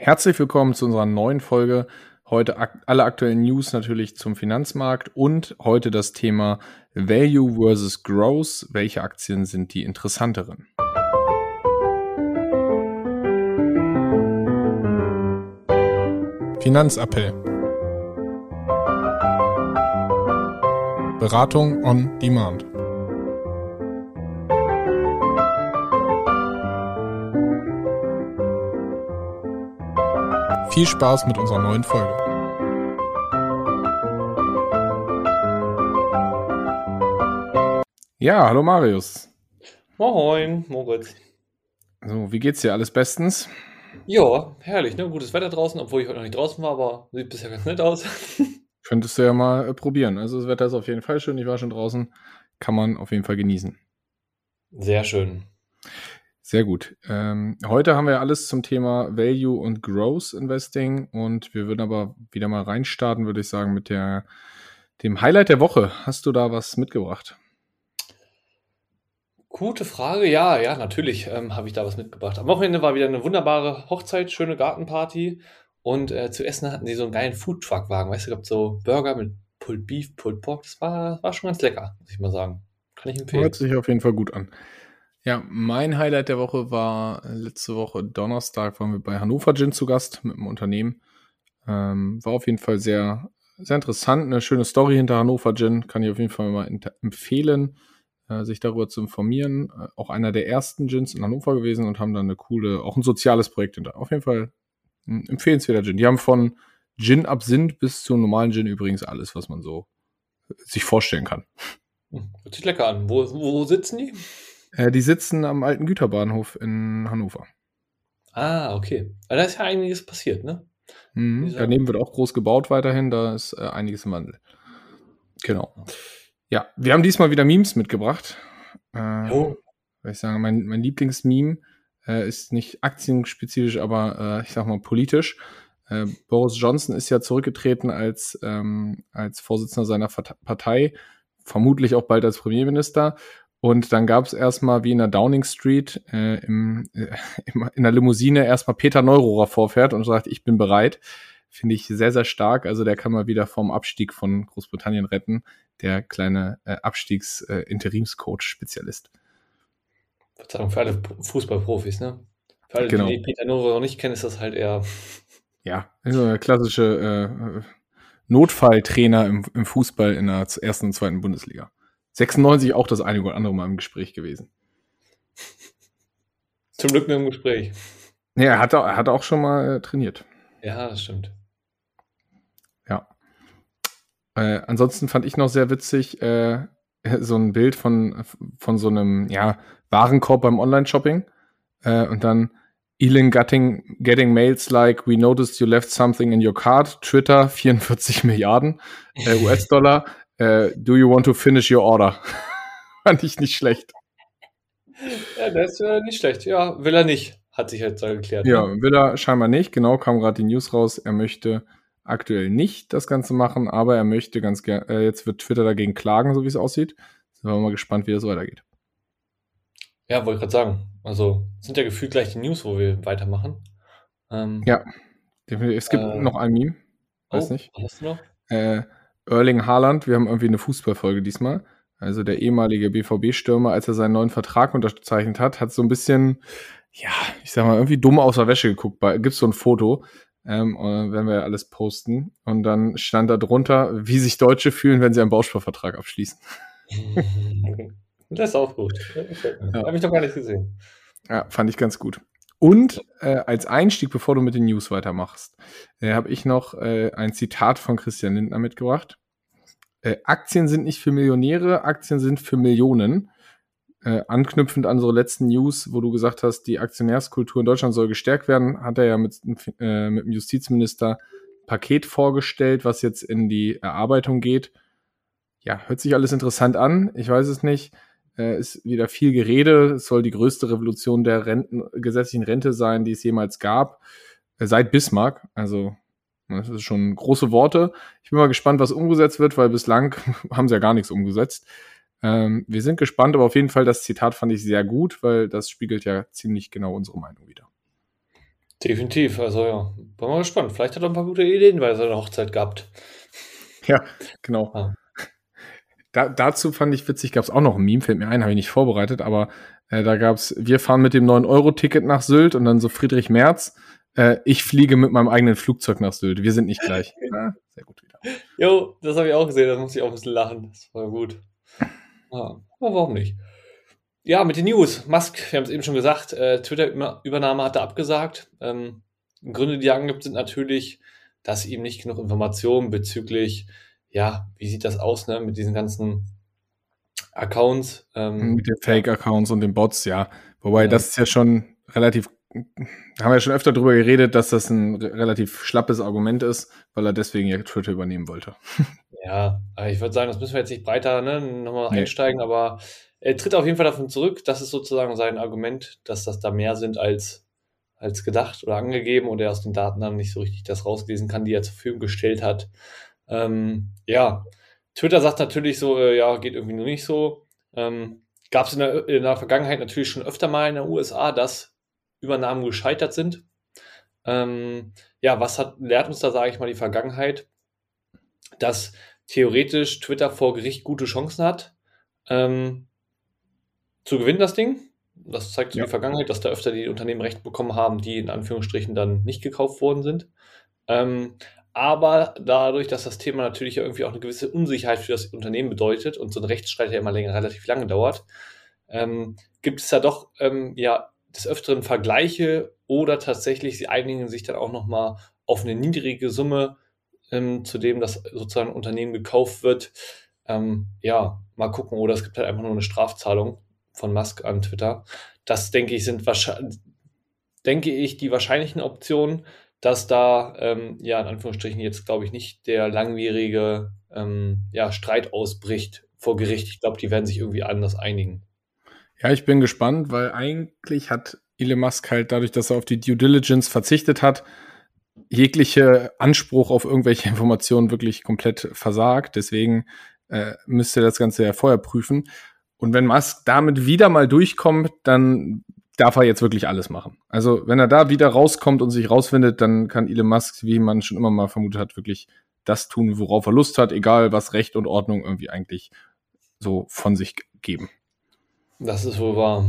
Herzlich willkommen zu unserer neuen Folge. Heute ak alle aktuellen News natürlich zum Finanzmarkt und heute das Thema Value versus Growth. Welche Aktien sind die interessanteren? Finanzappell. Beratung on Demand. Viel Spaß mit unserer neuen Folge. Ja, hallo Marius. Moin, Moritz. So, wie geht's dir? Alles bestens? Ja, herrlich, ne? Gutes Wetter draußen, obwohl ich heute noch nicht draußen war, aber sieht bisher ganz nett aus. Könntest du ja mal äh, probieren. Also das Wetter ist auf jeden Fall schön. Ich war schon draußen. Kann man auf jeden Fall genießen. Sehr schön. Sehr gut. Ähm, heute haben wir alles zum Thema Value und Growth Investing und wir würden aber wieder mal reinstarten, würde ich sagen, mit der, dem Highlight der Woche. Hast du da was mitgebracht? Gute Frage. Ja, ja, natürlich ähm, habe ich da was mitgebracht. Am Wochenende war wieder eine wunderbare Hochzeit, schöne Gartenparty und äh, zu essen hatten sie so einen geilen Foodtruck-Wagen. Weißt du, gab so Burger mit Pulled Beef, Pulled Pork. Das war, war schon ganz lecker, muss ich mal sagen. Kann ich empfehlen. Hört sich auf jeden Fall gut an. Ja, mein Highlight der Woche war äh, letzte Woche Donnerstag, waren wir bei Hannover Gin zu Gast mit dem Unternehmen. Ähm, war auf jeden Fall sehr, sehr interessant. Eine schöne Story hinter Hannover Gin. Kann ich auf jeden Fall mal empfehlen, äh, sich darüber zu informieren. Äh, auch einer der ersten Gins in Hannover gewesen und haben dann eine coole, auch ein soziales Projekt hinter. Auf jeden Fall ein empfehlenswerter Gin. Die haben von Gin Absinth bis zum normalen Gin übrigens alles, was man so sich vorstellen kann. Hm, hört sich lecker an. Wo, wo sitzen die? Äh, die sitzen am alten Güterbahnhof in Hannover. Ah, okay. Aber da ist ja einiges passiert, ne? Mhm. Daneben wird auch groß gebaut weiterhin, da ist äh, einiges im Wandel. Genau. Ja, wir haben diesmal wieder Memes mitgebracht. Äh, oh. Ich sage, mein, mein Lieblingsmeme äh, ist nicht aktienspezifisch, aber äh, ich sag mal politisch. Äh, Boris Johnson ist ja zurückgetreten als, ähm, als Vorsitzender seiner Partei, vermutlich auch bald als Premierminister. Und dann gab es erstmal wie in der Downing Street äh, im, äh, in der Limousine erstmal Peter Neurohrer vorfährt und sagt, ich bin bereit. Finde ich sehr, sehr stark. Also der kann mal wieder vom Abstieg von Großbritannien retten. Der kleine äh, Abstiegs-Interimscoach-Spezialist. Äh, Verzeihung, für alle Fußballprofis, ne? Für alle, genau. die Peter Neurohrer nicht kennen, ist das halt eher. Ja, so eine klassische äh, Notfalltrainer im, im Fußball in der ersten und zweiten Bundesliga. 96 auch das einige oder andere Mal im Gespräch gewesen. Zum Glück nur im Gespräch. Ja, er hat, er hat auch schon mal äh, trainiert. Ja, das stimmt. Ja. Äh, ansonsten fand ich noch sehr witzig äh, so ein Bild von, von so einem ja, Warenkorb beim Online-Shopping. Äh, und dann Elin getting, getting mails like, we noticed you left something in your card. Twitter, 44 Milliarden äh, US-Dollar äh, do you want to finish your order? Fand ich nicht schlecht. Ja, der ist äh, nicht schlecht. Ja, will er nicht, hat sich jetzt geklärt. Ja, ne? will er scheinbar nicht. Genau, kam gerade die News raus. Er möchte aktuell nicht das Ganze machen, aber er möchte ganz gerne, äh, jetzt wird Twitter dagegen klagen, so wie es aussieht. Sind wir mal gespannt, wie das weitergeht. Ja, wollte ich gerade sagen. Also sind ja gefühlt gleich die News, wo wir weitermachen. Ähm, ja, es gibt äh, noch ein Meme. Weiß oh, nicht. Hast du noch? Äh, Erling Haaland, wir haben irgendwie eine Fußballfolge diesmal. Also der ehemalige BVB-Stürmer, als er seinen neuen Vertrag unterzeichnet hat, hat so ein bisschen, ja, ich sag mal, irgendwie dumm aus der Wäsche geguckt. Gibt so ein Foto, ähm, äh, werden wir alles posten. Und dann stand da drunter, wie sich Deutsche fühlen, wenn sie einen Bausparvertrag abschließen. Das ist auch gut. Ja. Habe ich doch gar nicht gesehen. Ja, fand ich ganz gut. Und äh, als Einstieg, bevor du mit den News weitermachst, äh, habe ich noch äh, ein Zitat von Christian Lindner mitgebracht. Äh, Aktien sind nicht für Millionäre, Aktien sind für Millionen. Äh, anknüpfend an unsere letzten News, wo du gesagt hast, die Aktionärskultur in Deutschland soll gestärkt werden, hat er ja mit, äh, mit dem Justizminister Paket vorgestellt, was jetzt in die Erarbeitung geht. Ja, hört sich alles interessant an. Ich weiß es nicht äh, ist wieder viel Gerede. Es soll die größte Revolution der Renten, gesetzlichen Rente sein, die es jemals gab, äh, seit Bismarck. Also das ist schon große Worte. Ich bin mal gespannt, was umgesetzt wird, weil bislang haben sie ja gar nichts umgesetzt. Ähm, wir sind gespannt, aber auf jeden Fall das Zitat fand ich sehr gut, weil das spiegelt ja ziemlich genau unsere Meinung wieder. Definitiv, also ja, bin mal gespannt. Vielleicht hat er ein paar gute Ideen bei seiner Hochzeit gehabt. Ja, genau. Ah. Da, dazu fand ich witzig, gab es auch noch ein Meme, fällt mir ein, habe ich nicht vorbereitet, aber äh, da gab es, wir fahren mit dem 9-Euro-Ticket nach Sylt und dann so Friedrich Merz, äh, ich fliege mit meinem eigenen Flugzeug nach Sylt. Wir sind nicht gleich. Ja, sehr gut wieder. Jo, das habe ich auch gesehen, da muss ich auch ein bisschen lachen. Das war gut. Aber warum nicht? Ja, mit den News. Musk, wir haben es eben schon gesagt, äh, Twitter-Übernahme hat er abgesagt. Ähm, Gründe, die er angibt, sind natürlich, dass ihm nicht genug Informationen bezüglich, ja, wie sieht das aus, ne, mit diesen ganzen Accounts. Ähm, Mit den Fake-Accounts und den Bots, ja. Wobei Ja. das ist ja schon relativ, haben wir ja schon öfter drüber geredet, dass das ein re- relativ schlappes Argument ist, weil er deswegen ja Twitter übernehmen wollte. Ja, ich würde sagen, das müssen wir jetzt nicht breiter ne, nochmal Nee. einsteigen, aber er tritt auf jeden Fall davon zurück. Das ist sozusagen sein Argument, dass das da mehr sind als, als gedacht oder angegeben und er aus den Daten dann nicht so richtig das rauslesen kann, die er zur Verfügung gestellt hat. Ähm, ja, Twitter sagt natürlich so, äh, ja, geht irgendwie nur nicht so. Ähm, Gab es in der, in der Vergangenheit natürlich schon öfter mal in den USA, dass Übernahmen gescheitert sind. Ähm, ja, was hat, lehrt uns da, sage ich mal, die Vergangenheit? dass theoretisch Twitter vor Gericht gute Chancen hat, ähm, zu gewinnen, das Ding. Das zeigt so Ja. die Vergangenheit, dass da öfter die Unternehmen Recht bekommen haben, die in Anführungsstrichen dann nicht gekauft worden sind. Ähm, aber dadurch, dass das Thema natürlich irgendwie auch eine gewisse Unsicherheit für das Unternehmen bedeutet und so ein Rechtsstreit ja immer länger, relativ lange dauert, ähm, gibt es da doch ähm, ja des Öfteren Vergleiche oder tatsächlich sie einigen sich dann auch nochmal auf eine niedrige Summe, ähm, zu dem das sozusagen Unternehmen gekauft wird. Ähm, ja, mal gucken. Oder es gibt halt einfach nur eine Strafzahlung von Musk an Twitter. Das denke ich sind wahrscheinlich, denke ich, die wahrscheinlichen Optionen, dass da ähm, ja in Anführungsstrichen jetzt glaube ich nicht der langwierige ähm, ja, Streit ausbricht vor Gericht. Ich glaube, die werden sich irgendwie anders einigen. Ja, ich bin gespannt, weil eigentlich hat Elon Musk halt dadurch, dass er auf die Due Diligence verzichtet hat, jegliche Anspruch auf irgendwelche Informationen wirklich komplett versagt. Deswegen äh, müsste das Ganze ja vorher prüfen. Und wenn Musk damit wieder mal durchkommt, dann darf er jetzt wirklich alles machen. Also wenn er da wieder rauskommt und sich rausfindet, dann kann Elon Musk, wie man schon immer mal vermutet hat, wirklich das tun, worauf er Lust hat, egal was Recht und Ordnung irgendwie eigentlich so von sich geben. Das ist wohl wahr.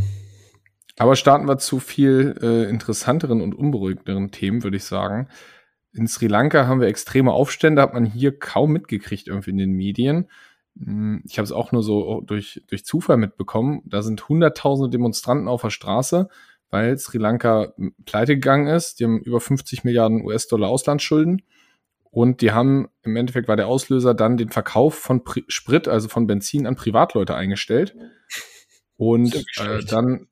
Aber starten wir zu viel äh, interessanteren und unberuhigenderen Themen, würde ich sagen. In Sri Lanka haben wir extreme Aufstände, hat man hier kaum mitgekriegt irgendwie in den Medien. Hm, Ich habe es auch nur so durch, durch Zufall mitbekommen. Da sind hunderttausende Demonstranten auf der Straße, weil Sri Lanka pleite gegangen ist. Die haben über 50 Milliarden US-Dollar Auslandsschulden. Und die haben, im Endeffekt war der Auslöser dann den Verkauf von Pri Sprit, also von Benzin an Privatleute eingestellt. Und äh, dann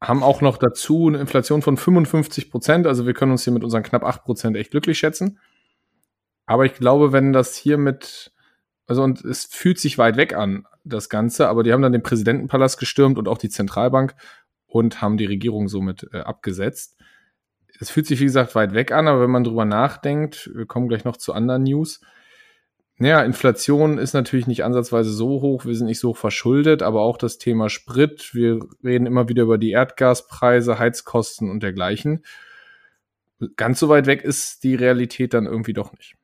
haben auch noch dazu eine Inflation von 55 Prozent. Also wir können uns hier mit unseren knapp 8 Prozent echt glücklich schätzen. Aber ich glaube, wenn das hier mit, also und es fühlt sich weit weg an, das Ganze, aber die haben dann den Präsidentenpalast gestürmt und auch die Zentralbank und haben die Regierung somit äh, abgesetzt. Es fühlt sich, wie gesagt, weit weg an, aber wenn man drüber nachdenkt, wir kommen gleich noch zu anderen News. Naja, Inflation ist natürlich nicht ansatzweise so hoch, wir sind nicht so hoch verschuldet, aber auch das Thema Sprit, wir reden immer wieder über die Erdgaspreise, Heizkosten und dergleichen. Ganz so weit weg ist die Realität dann irgendwie doch nicht.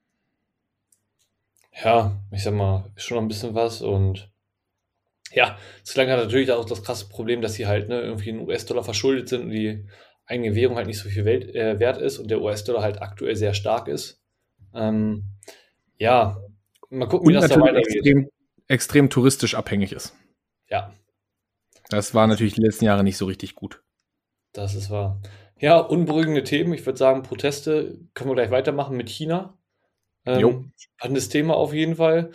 Ja, ich sag mal, schon noch ein bisschen was und ja, Sri Lanka hat natürlich auch das krasse Problem, dass sie halt ne, irgendwie in US-Dollar verschuldet sind und die eigene Währung halt nicht so viel Welt, äh, wert ist und der US-Dollar halt aktuell sehr stark ist. Ähm, ja, mal gucken, wie Und das da weitergeht. extrem, extrem touristisch abhängig ist. Ja, Das war natürlich die letzten Jahre nicht so richtig gut. das ist wahr. Ja, unberuhigende Themen. Ich würde sagen, Proteste können wir gleich weitermachen mit China. Ähm, spannendes Thema auf jeden Fall.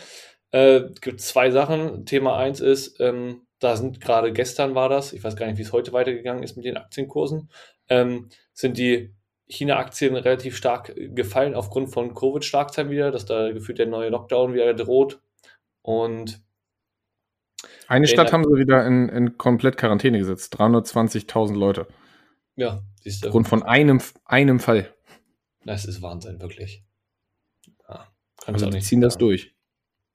Äh, gibt zwei Sachen. Thema eins ist, ähm, da sind gerade gestern war das, ich weiß gar nicht, wie es heute weitergegangen ist mit den Aktienkursen, ähm, sind die China-Aktien relativ stark gefallen aufgrund von Covid-Schlagzeilen wieder, dass da gefühlt der neue Lockdown wieder droht. Und Eine Stadt haben sie wieder in, in komplett Quarantäne gesetzt. 320.000 Leute. ja, siehst du, Aufgrund von einem, einem Fall. das ist Wahnsinn, wirklich. Ja, kannst Also nicht ziehen das durch.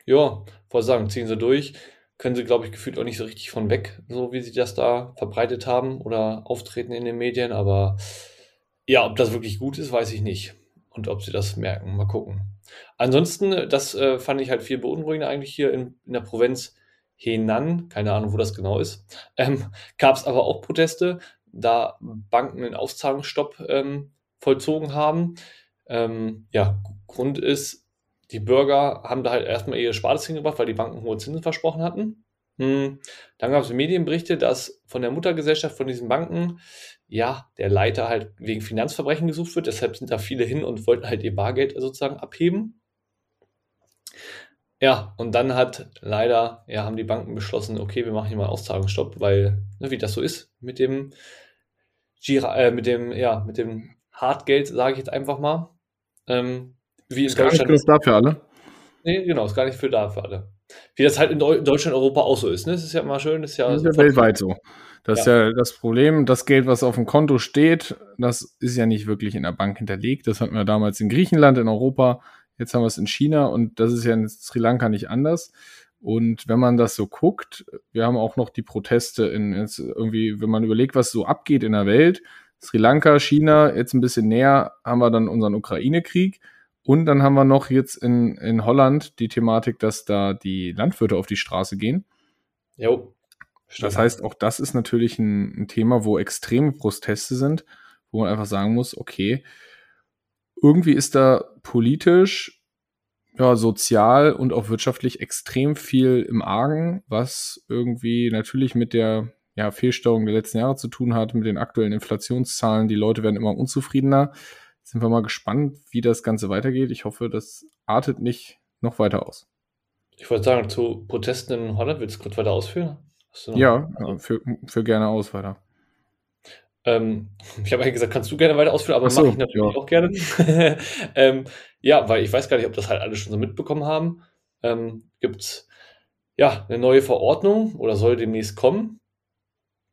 Ja, wollte sagen, ziehen sie durch. Können sie, glaube ich, gefühlt auch nicht so richtig von weg, so wie sie das da verbreitet haben oder auftreten in den Medien. Aber Ja, ob das wirklich gut ist, weiß ich nicht. Und ob sie das merken, mal gucken. Ansonsten, das äh, fand ich halt viel beunruhigender eigentlich hier in, in der Provinz Henan, keine Ahnung, wo das genau ist, ähm, gab es aber auch Proteste, da Banken einen Auszahlungsstopp ähm, vollzogen haben. Ähm, ja, Grund ist, die Bürger haben da halt erstmal ihre Spartes hingebracht, weil die Banken hohe Zinsen versprochen hatten. Hm. Dann gab es Medienberichte, dass von der Muttergesellschaft von diesen Banken, ja, der Leiter halt wegen Finanzverbrechen gesucht wird. Deshalb sind da viele hin und wollten halt ihr Bargeld sozusagen abheben. Ja, und dann hat leider, ja, haben die Banken beschlossen, okay, wir machen hier mal einen Auszahlungsstopp, weil, ne, wie das so ist, mit dem Gira, äh, mit dem, ja, mit dem Hartgeld, sage ich jetzt einfach mal. Ähm, wie in ist Deutschland. Gar nicht da für alle. Nee, genau, ist gar nicht für da für alle. Wie das halt in Deutschland, Europa auch so ist. Ne? Das ist ja immer schön. Das ist ja, das ist ja weltweit so. Das ja. ist ja das Problem. Das Geld, was auf dem Konto steht, das ist ja nicht wirklich in der Bank hinterlegt. Das hatten wir damals in Griechenland, in Europa. Jetzt haben wir es in China und das ist ja in Sri Lanka nicht anders. Und wenn man das so guckt, wir haben auch noch die Proteste in jetzt irgendwie, wenn man überlegt, was so abgeht in der Welt, Sri Lanka, China, jetzt ein bisschen näher haben wir dann unseren Ukraine-Krieg. Und dann haben wir noch jetzt in, in Holland die Thematik, dass da die Landwirte auf die Straße gehen. Jo. Das heißt, auch das ist natürlich ein, ein, Thema, wo extreme Proteste sind, wo man einfach sagen muss, okay, irgendwie ist da politisch, ja, sozial und auch wirtschaftlich extrem viel im Argen, was irgendwie natürlich mit der ja, Fehlsteuerung der letzten Jahre zu tun hat, mit den aktuellen Inflationszahlen. Die Leute werden immer unzufriedener sind wir mal gespannt, wie das Ganze weitergeht. Ich hoffe, das artet nicht noch weiter aus. Ich wollte sagen, zu Protesten in Holland, willst du kurz weiter ausführen? Ja, für, für gerne aus weiter. Ähm, ich habe eigentlich gesagt, kannst du gerne weiter ausführen, aber so, mache ich natürlich ja. auch gerne. ähm, ja, weil ich weiß gar nicht, ob das halt alle schon so mitbekommen haben. Ähm, Gibt es ja eine neue Verordnung oder soll demnächst kommen,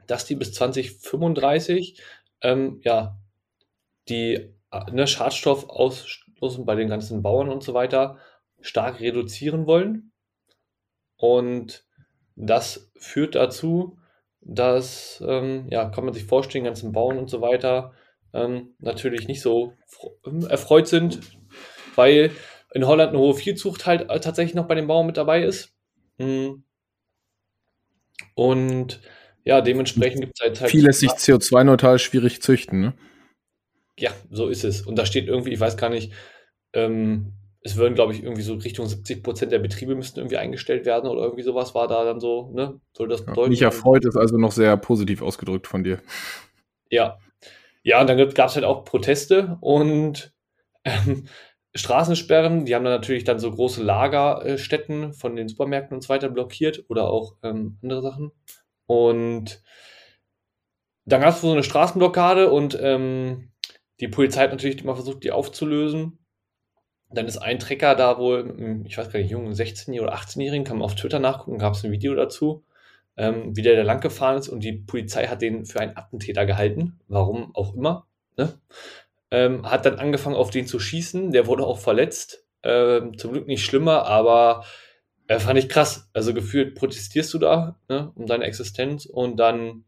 dass die bis 2035 ähm, ja die ne, Schadstoffausstoß bei den ganzen Bauern und so weiter stark reduzieren wollen. Und das führt dazu, dass, ähm, ja, kann man sich vorstellen, ganzen Bauern und so weiter ähm, natürlich nicht so erfreut sind, weil in Holland eine hohe Viehzucht halt äh, tatsächlich noch bei den Bauern mit dabei ist. Mhm. Und ja, dementsprechend gibt es halt, halt. Viel lässt sich CO2-neutral schwierig züchten, ne? Ja, so ist es. Und da steht irgendwie, ich weiß gar nicht, ähm, es würden, glaube ich, irgendwie so Richtung 70 Prozent der Betriebe müssten irgendwie eingestellt werden oder irgendwie sowas war da dann so, ne? Soll das bedeuten? Ja, mich erfreut ist also noch sehr positiv ausgedrückt von dir. Ja. Ja, und dann gab es halt auch Proteste und ähm, Straßensperren. Die haben dann natürlich dann so große Lagerstätten von den Supermärkten und so weiter blockiert oder auch ähm, andere Sachen. Und dann gab es so eine Straßenblockade und ähm, die Polizei hat natürlich immer versucht, die aufzulösen. Dann ist ein Trecker da wohl, ich weiß gar nicht, jungen 16- oder 18-Jährigen, kann man auf Twitter nachgucken, gab es ein Video dazu, ähm, wie der da lang gefahren ist und die Polizei hat den für einen Attentäter gehalten, warum auch immer. Ne? Ähm, hat dann angefangen, auf den zu schießen, der wurde auch verletzt, ähm, zum Glück nicht schlimmer, aber äh, fand ich krass. Also gefühlt protestierst du da ne, um deine Existenz und dann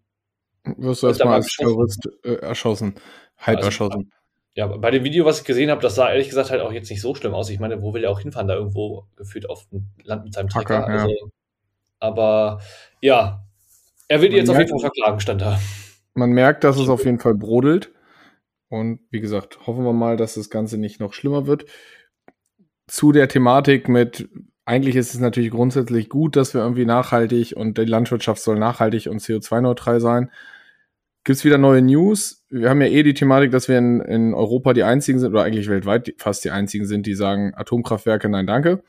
wirst du erstmal als Terrorist äh, erschossen. Halb also, erschossen. Ja, bei dem Video, was ich gesehen habe, das sah ehrlich gesagt halt auch jetzt nicht so schlimm aus. Ich meine, wo will er auch hinfahren? Da irgendwo gefühlt auf dem Land mit seinem Trecker. Packer, also, ja. Aber ja, er will die jetzt merkt, auf jeden Fall verklagen, stand da. Man merkt, dass es auf jeden Fall brodelt. Und wie gesagt, hoffen wir mal, dass das Ganze nicht noch schlimmer wird. Zu der Thematik mit, eigentlich ist es natürlich grundsätzlich gut, dass wir irgendwie nachhaltig und die Landwirtschaft soll nachhaltig und CO2-neutral sein gibt es wieder neue News. Wir haben ja eh die Thematik, dass wir in, in Europa die einzigen sind, oder eigentlich weltweit fast die einzigen sind, die sagen, Atomkraftwerke, nein, danke.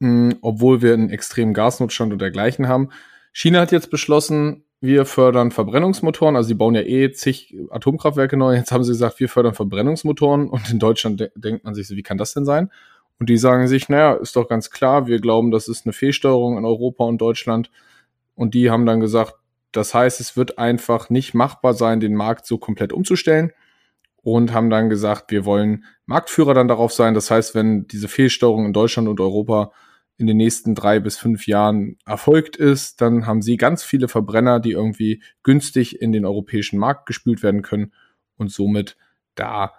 Mhm, obwohl wir einen extremen Gasnotstand und dergleichen haben. China hat jetzt beschlossen, wir fördern Verbrennungsmotoren, also die bauen ja eh zig Atomkraftwerke neu. Jetzt haben sie gesagt, wir fördern Verbrennungsmotoren und in Deutschland de denkt man sich so, wie kann das denn sein? Und die sagen sich, naja, ist doch ganz klar, wir glauben, das ist eine Fehlsteuerung in Europa und Deutschland. Und die haben dann gesagt, das heißt, es wird einfach nicht machbar sein, den Markt so komplett umzustellen und haben dann gesagt, wir wollen Marktführer dann darauf sein. Das heißt, wenn diese Fehlsteuerung in Deutschland und Europa in den nächsten drei bis fünf Jahren erfolgt ist, dann haben sie ganz viele Verbrenner, die irgendwie günstig in den europäischen Markt gespült werden können. und somit da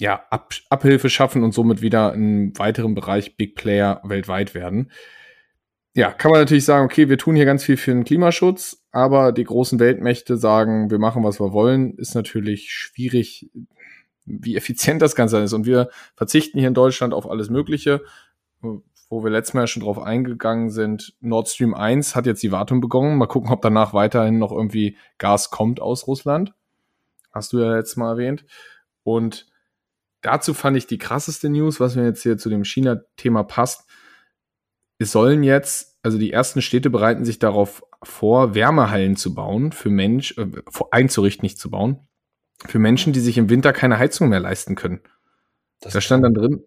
ja Ab Abhilfe schaffen und somit wieder im weiteren Bereich Big Player weltweit werden. Ja, kann man natürlich sagen, okay, wir tun hier ganz viel für den Klimaschutz, aber die großen Weltmächte sagen, wir machen, was wir wollen, ist natürlich schwierig, wie effizient das Ganze ist. Und wir verzichten hier in Deutschland auf alles Mögliche, wo wir letztes Mal schon drauf eingegangen sind. Nord Stream 1 hat jetzt die Wartung begonnen. Mal gucken, ob danach weiterhin noch irgendwie Gas kommt aus Russland. Hast du ja letztes Mal erwähnt. Und dazu fand ich die krasseste News, was mir jetzt hier zu dem China-Thema passt. Es sollen jetzt, also die ersten Städte bereiten sich darauf vor, Wärmehallen zu bauen für Mensch, äh, einzurichten, nicht zu bauen, für Menschen, die sich im Winter keine Heizung mehr leisten können. Das da stand dann drin,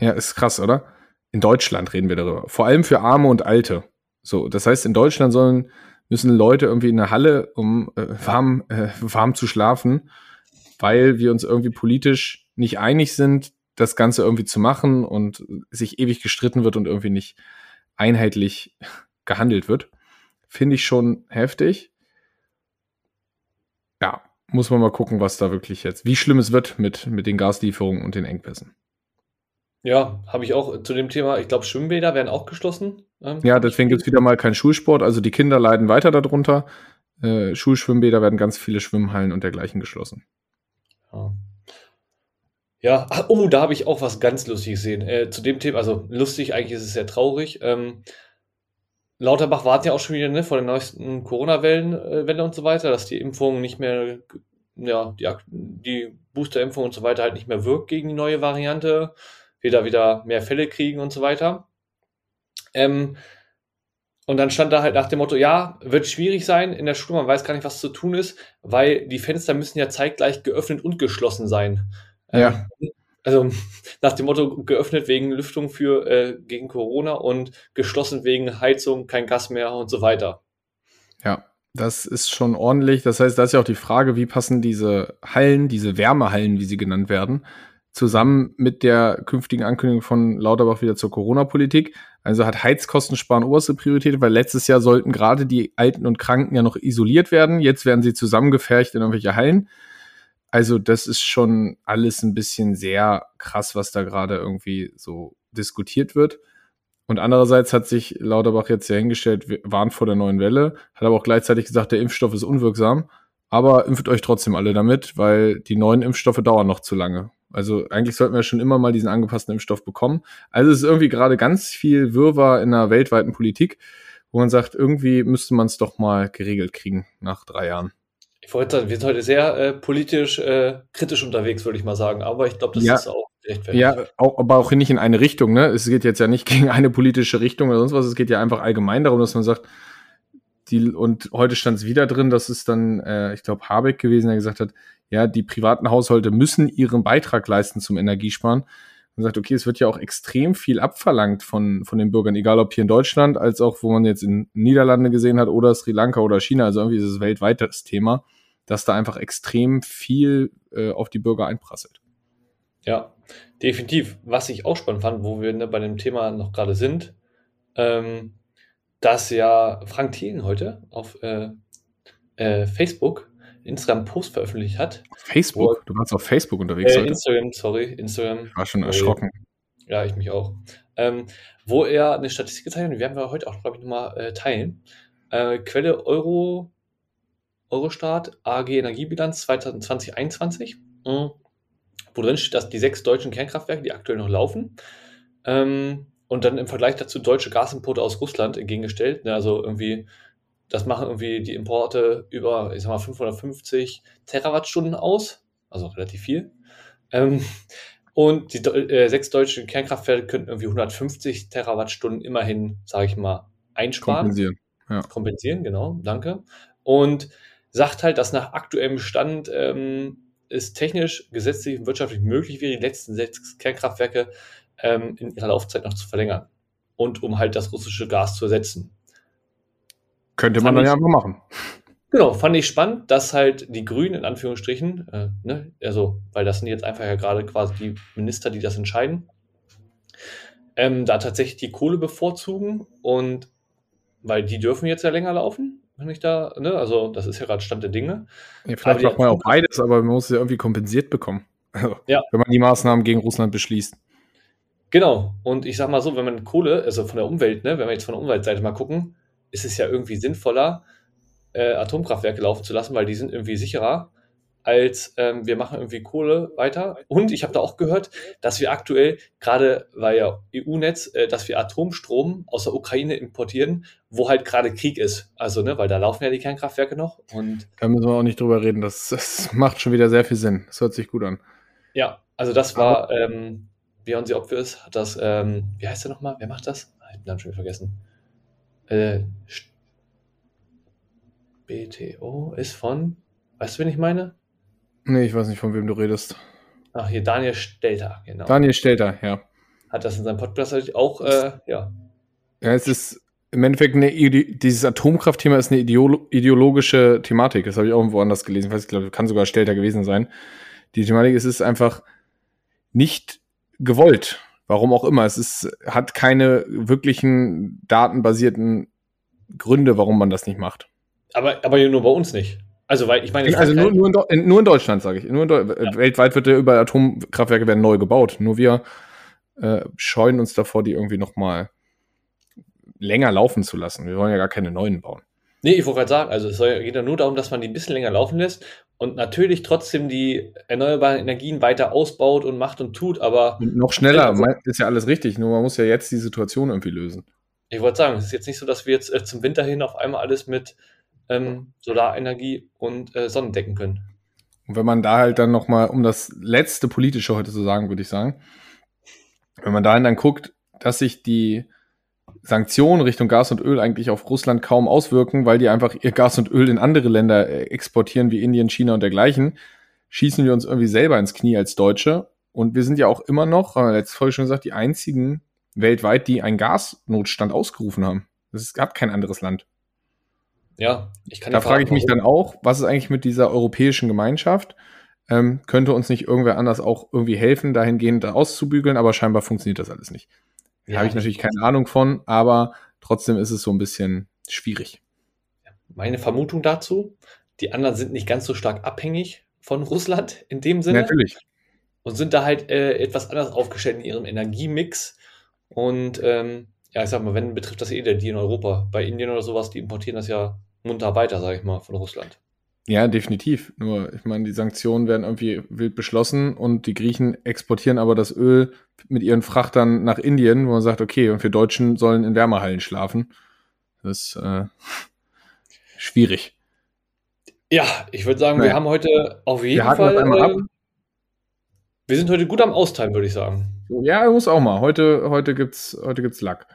ja, ist krass, oder? In Deutschland reden wir darüber. Vor allem für Arme und Alte. So, das heißt, in Deutschland sollen, müssen Leute irgendwie in der Halle, um äh, warm, äh, warm zu schlafen, weil wir uns irgendwie politisch nicht einig sind, das Ganze irgendwie zu machen und sich ewig gestritten wird und irgendwie nicht einheitlich gehandelt wird. Finde ich schon heftig. Ja, muss man mal gucken, was da wirklich jetzt, wie schlimm es wird mit, mit den Gaslieferungen und den Engpässen. Ja, habe ich auch zu dem Thema. Ich glaube, Schwimmbäder werden auch geschlossen. Ähm, ja, deswegen gibt es wieder mal keinen Schulsport. Also die Kinder leiden weiter darunter. Äh, Schulschwimmbäder werden ganz viele Schwimmhallen und dergleichen geschlossen. Ja. Ja, oh, da habe ich auch was ganz Lustiges gesehen. Äh, zu dem Thema, also lustig, eigentlich ist es sehr traurig. Ähm, Lauterbach wartet ja auch schon wieder ne, vor den neuesten Corona-Welle äh, und so weiter, dass die Impfung nicht mehr, ja, die, die Booster-Impfung und so weiter halt nicht mehr wirkt gegen die neue Variante, wir da wieder mehr Fälle kriegen und so weiter. Ähm, und dann stand da halt nach dem Motto, ja, wird schwierig sein in der Schule, man weiß gar nicht, was zu tun ist, weil die Fenster müssen ja zeitgleich geöffnet und geschlossen sein. Ja. Ähm, also nach dem Motto geöffnet wegen Lüftung für äh, gegen Corona und geschlossen wegen Heizung, kein Gas mehr und so weiter. Ja, das ist schon ordentlich. Das heißt, da ist ja auch die Frage, wie passen diese Hallen, diese Wärmehallen, wie sie genannt werden, zusammen mit der künftigen Ankündigung von Lauterbach wieder zur Corona-Politik. Also hat Heizkostensparen oberste Priorität, weil letztes Jahr sollten gerade die Alten und Kranken ja noch isoliert werden. Jetzt werden sie zusammengefercht in irgendwelche Hallen. Also das ist schon alles ein bisschen sehr krass, was da gerade irgendwie so diskutiert wird. Und andererseits hat sich Lauterbach jetzt ja hingestellt, warnt vor der neuen Welle, hat aber auch gleichzeitig gesagt, der Impfstoff ist unwirksam. Aber impft euch trotzdem alle damit, weil die neuen Impfstoffe dauern noch zu lange. Also eigentlich sollten wir schon immer mal diesen angepassten Impfstoff bekommen. Also es ist irgendwie gerade ganz viel Wirrwarr in der weltweiten Politik, wo man sagt, irgendwie müsste man es doch mal geregelt kriegen nach drei Jahren. Ich wollte sagen, wir sind heute sehr äh, politisch äh, kritisch unterwegs, würde ich mal sagen. Aber ich glaube, das ja, ist auch rechtfertigt. Ja, auch, aber auch nicht in eine Richtung. Ne? Es geht jetzt ja nicht gegen eine politische Richtung oder sonst was. Es geht ja einfach allgemein darum, dass man sagt, die, und heute stand es wieder drin, dass es dann, äh, ich glaube, Habeck gewesen, der gesagt hat, ja, die privaten Haushalte müssen ihren Beitrag leisten zum Energiesparen. Man sagt, okay, es wird ja auch extrem viel abverlangt von, von den Bürgern, egal ob hier in Deutschland, als auch, wo man jetzt in Niederlande gesehen hat oder Sri Lanka oder China, also irgendwie ist es weltweites Thema dass da einfach extrem viel äh, auf die Bürger einprasselt. Ja, definitiv. Was ich auch spannend fand, wo wir ne, bei dem Thema noch gerade sind, ähm, dass ja Frank Thielen heute auf äh, äh, Facebook Instagram-Post veröffentlicht hat. Facebook? Wo, du warst auf Facebook unterwegs äh, heute? Instagram, sorry, Instagram. Ich war schon erschrocken. Ja, ich mich auch. Ähm, wo er eine Statistik gezeigt hat, die werden wir heute auch, glaube ich, nochmal äh, teilen. Äh, Quelle Euro Eurostat AG Energiebilanz 2020-21, mhm. wo drin steht, dass die sechs deutschen Kernkraftwerke, die aktuell noch laufen, ähm, und dann im Vergleich dazu deutsche Gasimporte aus Russland entgegengestellt. Ne, also irgendwie, das machen irgendwie die Importe über, ich sag mal, 550 Terawattstunden aus, also relativ viel. Ähm, und die äh, sechs deutschen Kernkraftwerke könnten irgendwie 150 Terawattstunden immerhin, sage ich mal, einsparen. Kompensieren. Ja. Kompensieren, genau, danke. Und sagt halt, dass nach aktuellem Stand ähm, es technisch, gesetzlich und wirtschaftlich möglich wäre, die letzten sechs Kernkraftwerke ähm, in ihrer Laufzeit noch zu verlängern. Und um halt das russische Gas zu ersetzen. Könnte man dann ja einfach machen. Genau, fand ich spannend, dass halt die Grünen in Anführungsstrichen, äh, ne, also, weil das sind jetzt einfach ja gerade quasi die Minister, die das entscheiden, ähm, da tatsächlich die Kohle bevorzugen und weil die dürfen jetzt ja länger laufen wenn ich da, ne? Also, das ist ja gerade Stand der Dinge. Ja, vielleicht macht man auch beides, aber man muss es ja irgendwie kompensiert bekommen. Also, ja. Wenn man die Maßnahmen gegen Russland beschließt. Genau. Und ich sag mal so, wenn man Kohle, also von der Umwelt, ne, wenn wir jetzt von der Umweltseite mal gucken, ist es ja irgendwie sinnvoller, äh, Atomkraftwerke laufen zu lassen, weil die sind irgendwie sicherer, als ähm, wir machen irgendwie Kohle weiter. Und ich habe da auch gehört, dass wir aktuell, gerade weil ja EU-Netz, äh, dass wir Atomstrom aus der Ukraine importieren, wo halt gerade Krieg ist. Also, ne, weil da laufen ja die Kernkraftwerke noch. Und da müssen wir auch nicht drüber reden. Das, das macht schon wieder sehr viel Sinn. Das hört sich gut an. Ja, also das war, ähm, Beyond the Obvious, hat das, ähm, wie heißt der nochmal? Wer macht das? Ah, ich bin dann schon wieder vergessen. Äh, BTO ist von, weißt du, wen ich meine? Nee, ich weiß nicht, von wem du redest. Ach, hier Daniel Stelter, genau. Daniel Stelter, ja. Hat das in seinem Podcast auch, äh, ja. Ja, es ist im Endeffekt eine, dieses Atomkraftthema ist eine ideologische Thematik. Das habe ich auch irgendwo anders gelesen. Ich weiß, ich glaube, kann sogar Stelter gewesen sein. Die Thematik ist, es ist einfach nicht gewollt. Warum auch immer. Es ist, hat keine wirklichen datenbasierten Gründe, warum man das nicht macht. Aber, aber nur bei uns nicht. Also, weil ich meine. Also nur, nur, in, nur in Deutschland, sage ich. Nur in ja. Weltweit wird ja über Atomkraftwerke werden neu gebaut. Nur wir äh, scheuen uns davor, die irgendwie noch mal länger laufen zu lassen. Wir wollen ja gar keine neuen bauen. Nee, ich wollte gerade sagen, also es geht ja nur darum, dass man die ein bisschen länger laufen lässt und natürlich trotzdem die erneuerbaren Energien weiter ausbaut und macht und tut, aber. Und noch schneller, ist ja alles richtig, nur man muss ja jetzt die Situation irgendwie lösen. Ich wollte sagen, es ist jetzt nicht so, dass wir jetzt äh, zum Winter hin auf einmal alles mit ähm, Solarenergie und äh, Sonnen decken können. Und wenn man da halt dann nochmal, um das letzte politische heute zu sagen, würde ich sagen, wenn man dahin dann guckt, dass sich die Sanktionen Richtung Gas und Öl eigentlich auf Russland kaum auswirken, weil die einfach ihr Gas und Öl in andere Länder äh, exportieren, wie Indien, China und dergleichen, schießen wir uns irgendwie selber ins Knie als Deutsche. Und wir sind ja auch immer noch, haben wir letzte Folge schon gesagt, die einzigen weltweit, die einen Gasnotstand ausgerufen haben. Es gab kein anderes Land. Ja, ich kann Da frage ich mich dann auch, was ist eigentlich mit dieser europäischen Gemeinschaft? Ähm, könnte uns nicht irgendwer anders auch irgendwie helfen, dahingehend da auszubügeln, aber scheinbar funktioniert das alles nicht. Ja, habe ich natürlich keine Ahnung von, aber trotzdem ist es so ein bisschen schwierig. Meine Vermutung dazu, die anderen sind nicht ganz so stark abhängig von Russland in dem Sinne. Natürlich. Und sind da halt äh, etwas anders aufgestellt in ihrem Energiemix. Und ähm, ja, ich sag mal, wenn betrifft das eh die in Europa. Bei Indien oder sowas, die importieren das ja munter weiter, sage ich mal, von Russland. Ja, definitiv. Nur, ich meine, die Sanktionen werden irgendwie wild beschlossen und die Griechen exportieren aber das Öl mit ihren Frachtern nach Indien, wo man sagt, okay, und wir Deutschen sollen in Wärmehallen schlafen. Das ist äh, schwierig. Ja, ich würde sagen, naja. wir haben heute auf jeden wir Fall. Äh, wir sind heute gut am Austeilen, würde ich sagen. Ja, muss auch mal. Heute, heute gibt's, heute gibt's Lack.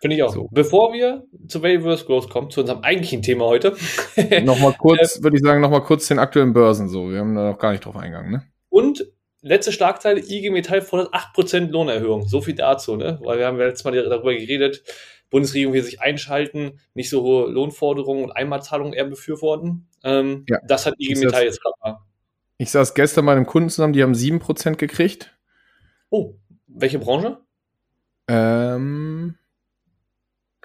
Finde ich auch. So. Bevor wir zu vs. Growth kommen, zu unserem eigentlichen Thema heute. nochmal kurz, äh, würde ich sagen, nochmal kurz den aktuellen Börsen so. Wir haben da noch gar nicht drauf eingegangen, ne? Und letzte Schlagzeile, IG Metall fordert 8% Lohnerhöhung. So viel dazu, ne? Weil wir haben ja letztes Mal darüber geredet, Bundesregierung will sich einschalten, nicht so hohe Lohnforderungen und Einmalzahlungen eher befürworten. Ähm, ja. Das hat IG Metall jetzt gerade mal. Ich saß gestern bei einem Kunden zusammen, die haben 7% gekriegt. Oh, welche Branche? Ähm,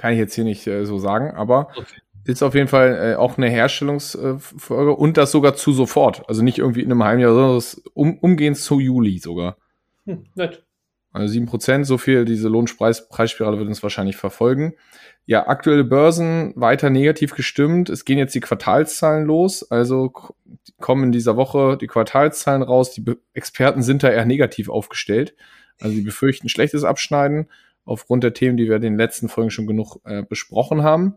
kann ich jetzt hier nicht äh, so sagen, aber okay. ist auf jeden Fall äh, auch eine Herstellungsfolge äh, und das sogar zu sofort. Also nicht irgendwie in einem halben Jahr, sondern das um, umgehend zu Juli sogar. Hm, nett. Also sieben Prozent, so viel, diese Lohnpreisspirale wird uns wahrscheinlich verfolgen. Ja, aktuelle Börsen weiter negativ gestimmt. Es gehen jetzt die Quartalszahlen los. Also kommen in dieser Woche die Quartalszahlen raus. Die Be Experten sind da eher negativ aufgestellt. Also die befürchten schlechtes Abschneiden aufgrund der Themen, die wir in den letzten Folgen schon genug äh, besprochen haben.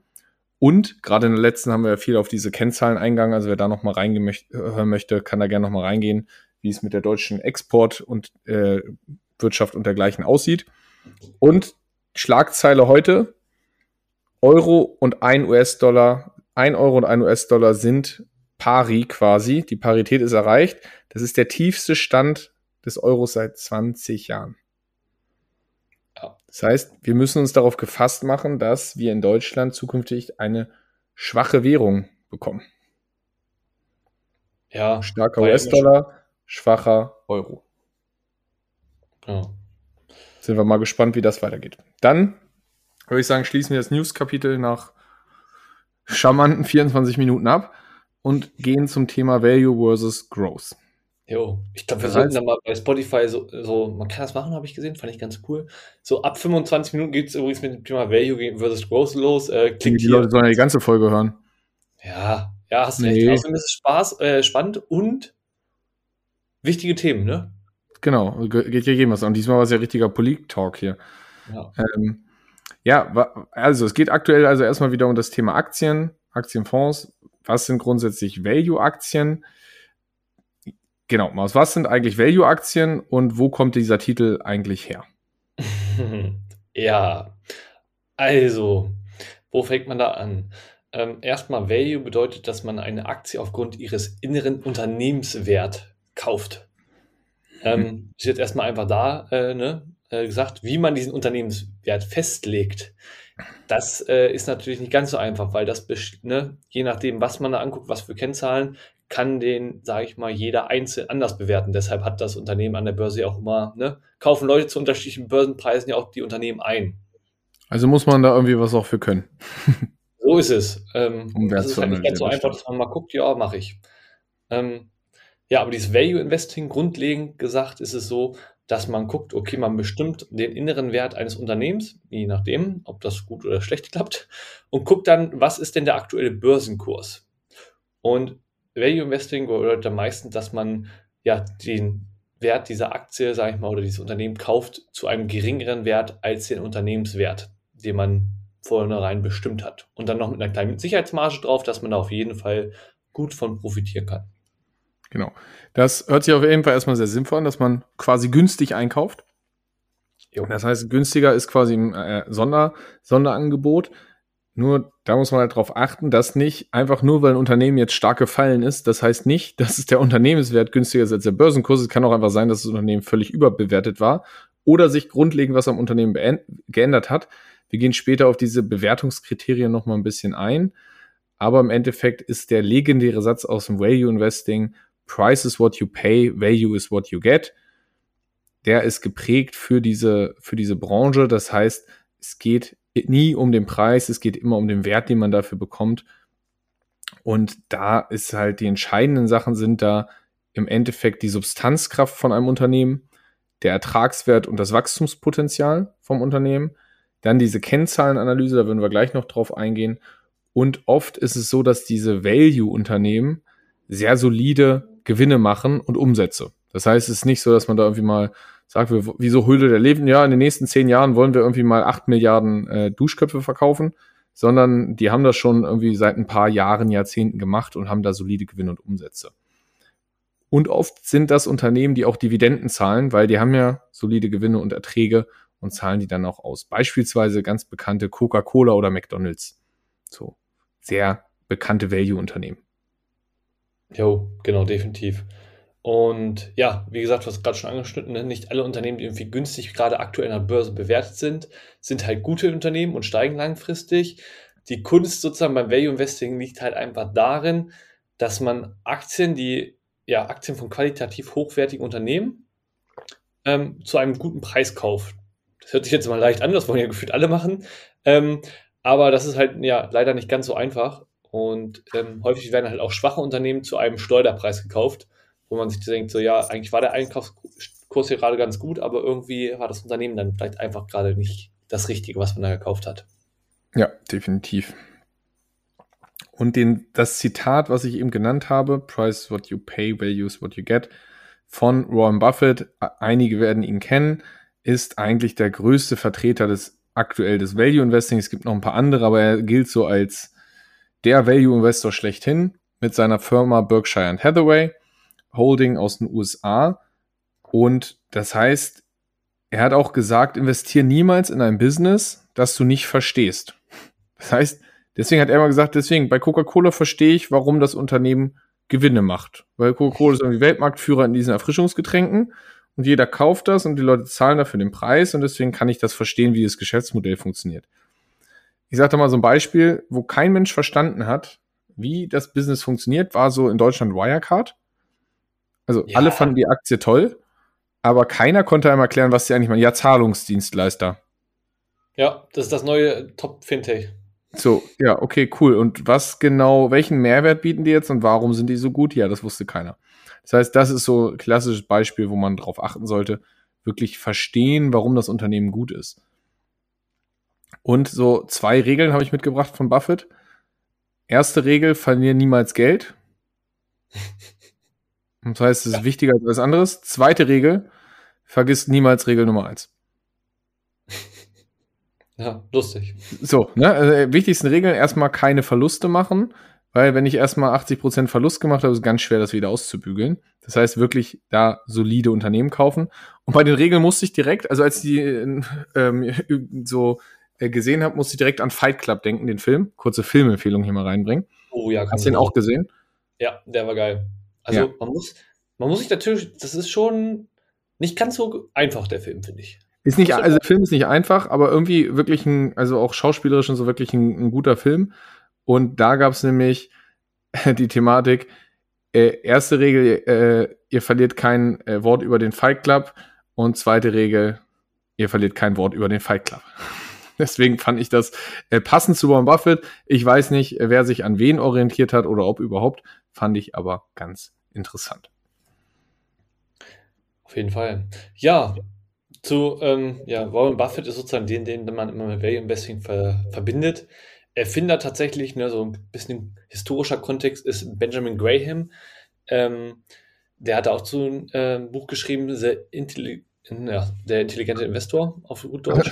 Und gerade in der letzten haben wir ja viel auf diese Kennzahlen eingegangen. Also wer da nochmal reingehen möchte, kann da gerne nochmal reingehen, wie es mit der deutschen Export- und äh, Wirtschaft und dergleichen aussieht. Und Schlagzeile heute, Euro und ein US-Dollar, ein Euro und ein US-Dollar sind pari quasi. Die Parität ist erreicht. Das ist der tiefste Stand des Euros seit 20 Jahren. Das heißt, wir müssen uns darauf gefasst machen, dass wir in Deutschland zukünftig eine schwache Währung bekommen. Ja. Starker US-Dollar, schwacher Euro. Ja. Sind wir mal gespannt, wie das weitergeht. Dann würde ich sagen, schließen wir das News-Kapitel nach charmanten 24 Minuten ab und gehen zum Thema Value versus Growth. Jo, ich glaube, wir sollten dann mal bei Spotify so, so, man kann das machen, habe ich gesehen, fand ich ganz cool. So ab 25 Minuten geht es übrigens mit dem Thema Value versus Growth los. Äh, Die, klickt die hier. Leute sollen ja die ganze Folge hören. Ja, ja, hast Nee. recht. Außerdem ist es Spaß, äh, spannend und wichtige Themen, ne? Genau, ge- geht ja jedem was an. Diesmal war es ja richtiger Polit-Talk hier. Ja. Ähm, ja, also es geht aktuell also erstmal wieder um das Thema Aktien, Aktienfonds. Was sind grundsätzlich Value-Aktien? Genau, Maus, was sind eigentlich Value-Aktien und wo kommt dieser Titel eigentlich her? Ja, also, wo fängt man da an? Ähm, erstmal, Value bedeutet, dass man eine Aktie aufgrund ihres inneren Unternehmenswert kauft. Ähm, ist jetzt erstmal einfach da äh, ne, äh, gesagt, wie man diesen Unternehmenswert festlegt. Das äh, ist natürlich nicht ganz so einfach, weil das, ne, je nachdem, was man da anguckt, was für Kennzahlen, kann den, sage ich mal, jeder einzeln anders bewerten. Deshalb hat das Unternehmen an der Börse ja auch immer, ne, kaufen Leute zu unterschiedlichen Börsenpreisen ja auch die Unternehmen ein. Also muss man da irgendwie was auch für können. So ist es. Ähm, Um das ist halt nicht ganz so einfach, dass man mal guckt, ja, mache ich. Ähm, ja, aber dieses Value Investing, grundlegend gesagt, ist es so, dass man guckt, okay, man bestimmt den inneren Wert eines Unternehmens, je nachdem, ob das gut oder schlecht klappt, und guckt dann, was ist denn der aktuelle Börsenkurs? Und Value Investing bedeutet am meisten, dass man ja den Wert dieser Aktie, sage ich mal, oder dieses Unternehmen kauft zu einem geringeren Wert als den Unternehmenswert, den man vornherein bestimmt hat. Und dann noch mit einer kleinen Sicherheitsmarge drauf, dass man da auf jeden Fall gut von profitieren kann. Genau. Das hört sich auf jeden Fall erstmal sehr sinnvoll an, dass man quasi günstig einkauft. Jo. Das heißt, günstiger ist quasi ein äh, Sonder, Sonderangebot. Nur da muss man halt darauf achten, dass nicht einfach nur, weil ein Unternehmen jetzt stark gefallen ist, das heißt nicht, dass es der Unternehmenswert günstiger ist als der Börsenkurs. Es kann auch einfach sein, dass das Unternehmen völlig überbewertet war oder sich grundlegend was am Unternehmen geändert hat. Wir gehen später auf diese Bewertungskriterien noch mal ein bisschen ein. Aber im Endeffekt ist der legendäre Satz aus dem Value Investing, Price is what you pay, Value is what you get. Der ist geprägt für diese, für diese Branche. Das heißt, es geht nie um den Preis, es geht immer um den Wert, den man dafür bekommt. Und da ist halt die entscheidenden Sachen sind da im Endeffekt die Substanzkraft von einem Unternehmen, der Ertragswert und das Wachstumspotenzial vom Unternehmen, dann diese Kennzahlenanalyse, da würden wir gleich noch drauf eingehen. Und oft ist es so, dass diese Value-Unternehmen sehr solide Gewinne machen und Umsätze. Das heißt, es ist nicht so, dass man da irgendwie mal sagt, wir- wieso Höhle der Leben? Ja, in den nächsten zehn Jahren wollen wir irgendwie mal acht Milliarden äh, Duschköpfe verkaufen, sondern die haben das schon irgendwie seit ein paar Jahren, Jahrzehnten gemacht und haben da solide Gewinne und Umsätze. Und oft sind das Unternehmen, die auch Dividenden zahlen, weil die haben ja solide Gewinne und Erträge und zahlen die dann auch aus. Beispielsweise ganz bekannte Coca-Cola oder McDonald's. So sehr bekannte Value-Unternehmen. Jo, genau, definitiv. Und ja, wie gesagt, du hast gerade schon angeschnitten, ne? nicht alle Unternehmen, die irgendwie günstig gerade aktuell an der Börse bewertet sind, sind halt gute Unternehmen und steigen langfristig. Die Kunst sozusagen beim Value Investing liegt halt einfach darin, dass man Aktien, die ja Aktien von qualitativ hochwertigen Unternehmen ähm, zu einem guten Preis kauft. Das hört sich jetzt mal leicht an, das wollen ja gefühlt alle machen. Ähm, aber das ist halt ja leider nicht ganz so einfach. Und ähm, häufig werden halt auch schwache Unternehmen zu einem Schleuderpreis gekauft, wo man sich denkt, so ja, eigentlich war der Einkaufskurs hier gerade ganz gut, aber irgendwie war das Unternehmen dann vielleicht einfach gerade nicht das Richtige, was man da gekauft hat. Ja, definitiv. Und den, das Zitat, was ich eben genannt habe, Price is what you pay, value is what you get, von Warren Buffett, einige werden ihn kennen, ist eigentlich der größte Vertreter des aktuell des Value Investing. Es gibt noch ein paar andere, aber er gilt so als der Value Investor schlechthin mit seiner Firma Berkshire Hathaway Holding aus den USA. Und das heißt, er hat auch gesagt, investiere niemals in ein Business, das du nicht verstehst. Das heißt, deswegen hat er mal gesagt, deswegen bei Coca-Cola verstehe ich, warum das Unternehmen Gewinne macht. Weil Coca-Cola ist irgendwie Weltmarktführer in diesen Erfrischungsgetränken und jeder kauft das und die Leute zahlen dafür den Preis und deswegen kann ich das verstehen, wie das Geschäftsmodell funktioniert. Ich sage da mal so ein Beispiel, wo kein Mensch verstanden hat, wie das Business funktioniert, war so in Deutschland Wirecard. Also Ja. alle fanden die Aktie toll, aber keiner konnte einem erklären, was sie eigentlich machen. Ja, Zahlungsdienstleister. Ja, das ist das neue Top-Fintech. So, ja, okay, cool. Und was genau, welchen Mehrwert bieten die jetzt und warum sind die so gut? Ja, das wusste keiner. Das heißt, das ist so ein klassisches Beispiel, wo man drauf achten sollte, wirklich verstehen, warum das Unternehmen gut ist. Und so zwei Regeln habe ich mitgebracht von Buffett. Erste Regel, verliere niemals Geld. Das heißt, es ist ja. wichtiger als alles anderes. Zweite Regel, vergiss niemals Regel Nummer eins. Ja, lustig. So, ne, also äh, wichtigsten Regeln erstmal keine Verluste machen, weil wenn ich erstmal 80% Verlust gemacht habe, ist es ganz schwer, das wieder auszubügeln. Das heißt, wirklich da solide Unternehmen kaufen. Und bei den Regeln musste ich direkt, also als ich die ähm, so äh, gesehen habe, musste ich direkt an Fight Club denken, den Film. Kurze Filmempfehlung hier mal reinbringen. Oh ja, Hast du den auch gesehen? Ja, der war geil. Also ja. man muss, man muss sich natürlich, das ist schon nicht ganz so einfach, der Film, finde ich. Ist nicht, also der Film ist nicht einfach, aber irgendwie wirklich ein, also auch schauspielerisch und so wirklich ein, ein guter Film. Und da gab es nämlich die Thematik, äh, erste Regel, äh, ihr verliert kein äh, Wort über den Fight Club. Und zweite Regel, ihr verliert kein Wort über den Fight Club. Deswegen fand ich das äh, passend zu Warren Buffett. Ich weiß nicht, wer sich an wen orientiert hat oder ob überhaupt, fand ich aber ganz interessant. Auf jeden Fall. Ja, zu, ähm, ja, Warren Buffett ist sozusagen den, den man immer mit Value Investing ver verbindet. Erfinder tatsächlich, ne, so ein bisschen historischer Kontext ist Benjamin Graham. Ähm, der hat auch zu einem äh, Buch geschrieben, The Intelli ja, Der intelligente Investor auf gut Deutsch.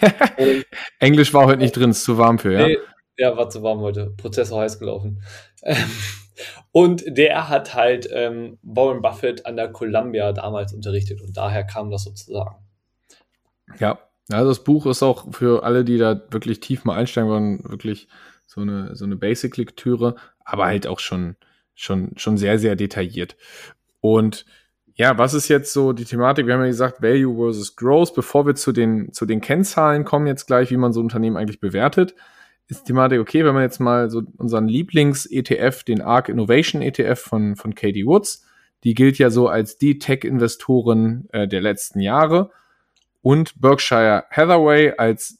Englisch war heute nicht drin, ist zu warm für, ja? Nee, ja, war zu warm heute. Prozessor heiß gelaufen. Und der hat halt ähm, Warren Buffett an der Columbia damals unterrichtet und daher kam das sozusagen. Ja, also das Buch ist auch für alle, die da wirklich tief mal einsteigen wollen, wirklich so eine, so eine Basic-Lektüre, aber halt auch schon, schon, schon sehr, sehr detailliert. Und ja, was ist jetzt so die Thematik? Wir haben ja gesagt, Value versus Growth. Bevor wir zu den, zu den Kennzahlen kommen, jetzt gleich, wie man so ein Unternehmen eigentlich bewertet, ist die Thematik, okay, wenn man jetzt mal so unseren Lieblings-ETF, den ARC Innovation ETF von, von Katie Woods, die gilt ja so als die Tech-Investoren äh, der letzten Jahre und Berkshire Hathaway als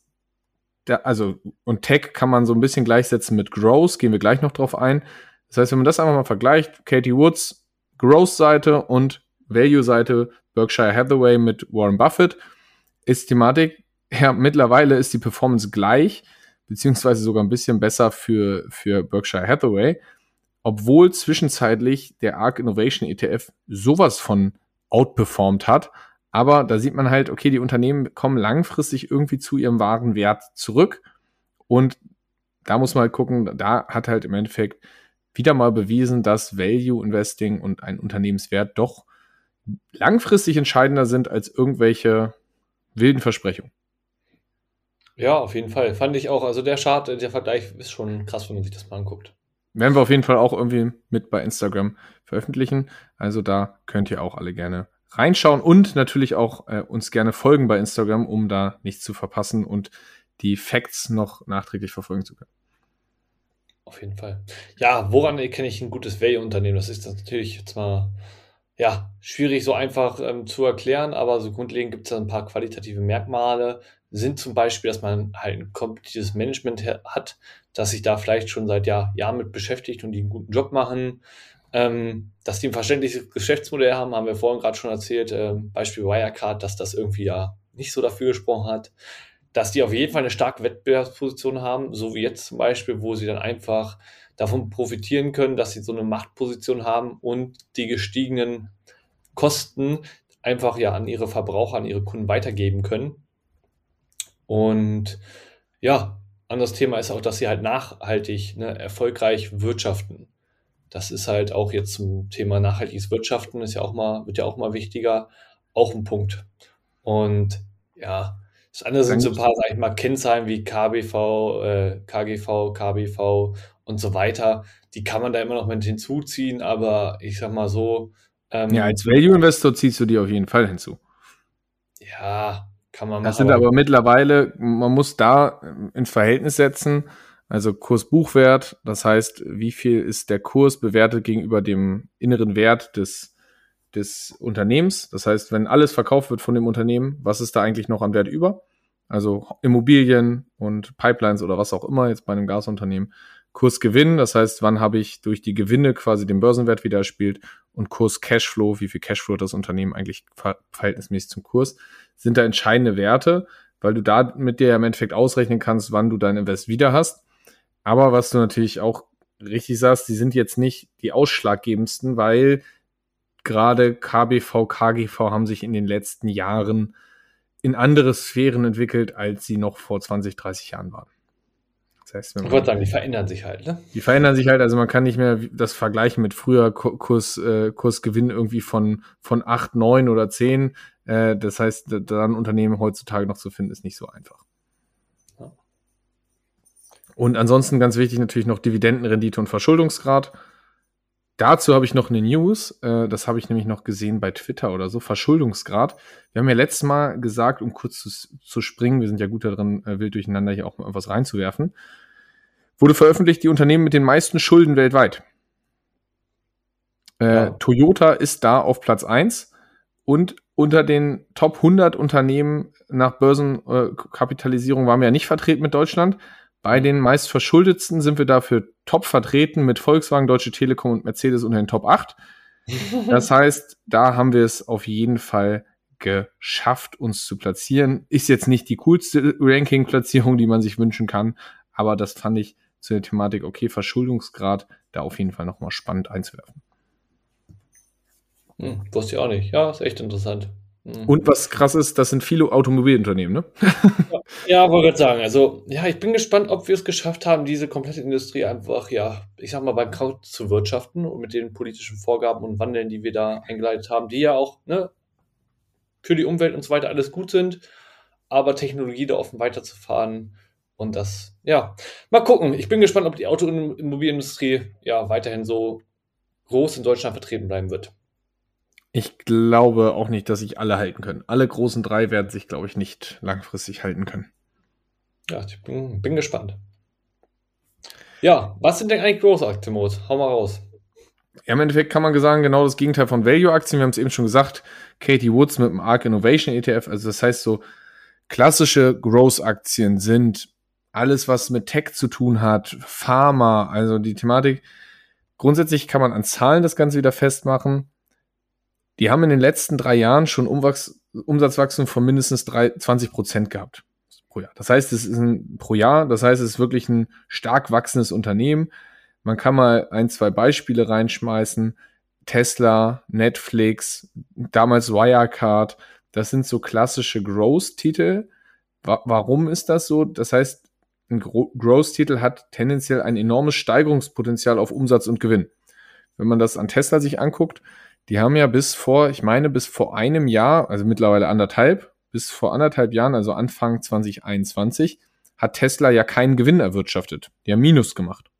der, also und Tech kann man so ein bisschen gleichsetzen mit Growth, gehen wir gleich noch drauf ein. Das heißt, wenn man das einfach mal vergleicht, Katie Woods Growth-Seite und Value-Seite Berkshire Hathaway mit Warren Buffett, ist Thematik, ja, mittlerweile ist die Performance gleich beziehungsweise sogar ein bisschen besser für, für Berkshire Hathaway, obwohl zwischenzeitlich der ARC Innovation ETF sowas von outperformed hat. Aber da sieht man halt, okay, die Unternehmen kommen langfristig irgendwie zu ihrem wahren Wert zurück. Und da muss man halt gucken, da hat halt im Endeffekt wieder mal bewiesen, dass Value Investing und ein Unternehmenswert doch langfristig entscheidender sind als irgendwelche wilden Versprechungen. Ja, auf jeden Fall. Fand ich auch. Also der Chart, der Vergleich ist schon krass, wenn man sich das mal anguckt. Werden wir auf jeden Fall auch irgendwie mit bei Instagram veröffentlichen. Also da könnt ihr auch alle gerne reinschauen und natürlich auch äh, uns gerne folgen bei Instagram, um da nichts zu verpassen und die Facts noch nachträglich verfolgen zu können. Auf jeden Fall. Ja, woran erkenne ich ein gutes Value-Unternehmen? Das ist natürlich jetzt mal ja, schwierig so einfach ähm, zu erklären, aber so grundlegend gibt es da ein paar qualitative Merkmale, sind zum Beispiel, dass man halt ein kompetitives Management hat, dass sich da vielleicht schon seit Jahr, Jahren mit beschäftigt und die einen guten Job machen, ähm, dass die ein verständliches Geschäftsmodell haben, haben wir vorhin gerade schon erzählt, ähm, Beispiel Wirecard, dass das irgendwie ja nicht so dafür gesprochen hat, dass die auf jeden Fall eine starke Wettbewerbsposition haben, so wie jetzt zum Beispiel, wo sie dann einfach davon profitieren können, dass sie so eine Machtposition haben und die gestiegenen Kosten einfach ja an ihre Verbraucher, an ihre Kunden weitergeben können. Und ja, anderes Thema ist auch, dass sie halt nachhaltig, ne, erfolgreich wirtschaften. Das ist halt auch jetzt zum Thema nachhaltiges Wirtschaften, ist ja auch mal, wird ja auch mal wichtiger, auch ein Punkt. Und ja, das andere sind so ein paar, sag ich mal, Kennzahlen wie KBV, äh, KGV, KBV und so weiter. Die kann man da immer noch mit hinzuziehen, aber ich sag mal so. Ähm, ja, als Value Investor ziehst du die auf jeden Fall hinzu. Ja, kann man machen. Das sind aber mittlerweile, man muss da ins Verhältnis setzen, also Kursbuchwert, das heißt, wie viel ist der Kurs bewertet gegenüber dem inneren Wert des, des Unternehmens. Das heißt, wenn alles verkauft wird von dem Unternehmen, was ist da eigentlich noch an Wert über? also Immobilien und Pipelines oder was auch immer, jetzt bei einem Gasunternehmen, Kursgewinn, das heißt, wann habe ich durch die Gewinne quasi den Börsenwert wieder erspielt und Kurs Cashflow, wie viel Cashflow das Unternehmen eigentlich ver verhältnismäßig zum Kurs, sind da entscheidende Werte, weil du da mit dir im Endeffekt ausrechnen kannst, wann du dein Invest wieder hast. Aber was du natürlich auch richtig sagst, die sind jetzt nicht die ausschlaggebendsten, weil gerade KBV, KGV haben sich in den letzten Jahren in andere Sphären entwickelt, als sie noch vor 20, 30 Jahren waren. Das heißt, ich wollte sagen, die verändern sich halt, ne? Die verändern sich halt, also man kann nicht mehr das vergleichen mit früher Kurs, äh, Kursgewinn irgendwie von, von 8, 9 oder 10. Äh, das heißt, da ein Unternehmen heutzutage noch zu finden, ist nicht so einfach. Ja. Und ansonsten ganz wichtig natürlich noch Dividendenrendite und Verschuldungsgrad. Dazu habe ich noch eine News, äh, das habe ich nämlich noch gesehen bei Twitter oder so, Verschuldungsgrad. Wir haben ja letztes Mal gesagt, um kurz zu, zu springen, wir sind ja gut darin, äh, wild durcheinander hier auch mal was reinzuwerfen, wurde veröffentlicht, die Unternehmen mit den meisten Schulden weltweit. Äh, ja. Toyota ist da auf Platz eins und unter den Top 100 Unternehmen nach Börsenkapitalisierung waren wir ja nicht vertreten mit Deutschland, bei den meist verschuldetsten sind wir dafür top vertreten mit Volkswagen, Deutsche Telekom und Mercedes unter den Top 8. Das heißt, da haben wir es auf jeden Fall geschafft, uns zu platzieren. Ist jetzt nicht die coolste Ranking-Platzierung, die man sich wünschen kann, aber das fand ich zu der Thematik, okay, Verschuldungsgrad, da auf jeden Fall nochmal spannend einzuwerfen. Hm, wusste ich auch nicht. Ja, ist echt interessant. Mhm. Und was krass ist, das sind viele Automobilunternehmen, ne? ja, ja wollte gerade sagen. Also, ja, ich bin gespannt, ob wir es geschafft haben, diese komplette Industrie einfach, ja, ich sag mal, beim Kaut zu wirtschaften und mit den politischen Vorgaben und Wandeln, die wir da eingeleitet haben, die ja auch, ne, für die Umwelt und so weiter alles gut sind, aber Technologie da offen weiterzufahren und das, ja, mal gucken. Ich bin gespannt, ob die Automobilindustrie ja weiterhin so groß in Deutschland vertreten bleiben wird. Ich glaube auch nicht, dass sich alle halten können. Alle großen drei werden sich, glaube ich, nicht langfristig halten können. Ja, ich bin, bin gespannt. Ja, was sind denn eigentlich Growth-Aktien, Hau mal raus. Ja, im Endeffekt kann man sagen, genau das Gegenteil von Value-Aktien. Wir haben es eben schon gesagt, Katie Woods mit dem ARK Innovation ETF. Also das heißt so, klassische Growth-Aktien sind alles, was mit Tech zu tun hat, Pharma, also die Thematik. Grundsätzlich kann man an Zahlen das Ganze wieder festmachen. Die haben in den letzten drei Jahren schon Umwachs Umsatzwachstum von mindestens drei, 20 Prozent gehabt pro Jahr. Das heißt, es ist ein pro Jahr, das heißt, es ist wirklich ein stark wachsendes Unternehmen. Man kann mal ein, zwei Beispiele reinschmeißen. Tesla, Netflix, damals Wirecard, das sind so klassische Growth-Titel. Wa warum ist das so? Das heißt, ein Growth-Titel hat tendenziell ein enormes Steigerungspotenzial auf Umsatz und Gewinn. Wenn man das an Tesla sich anguckt, die haben ja bis vor, ich meine, bis vor einem Jahr, also mittlerweile anderthalb, bis vor anderthalb Jahren, also Anfang 2021, hat Tesla ja keinen Gewinn erwirtschaftet. Die haben Minus gemacht.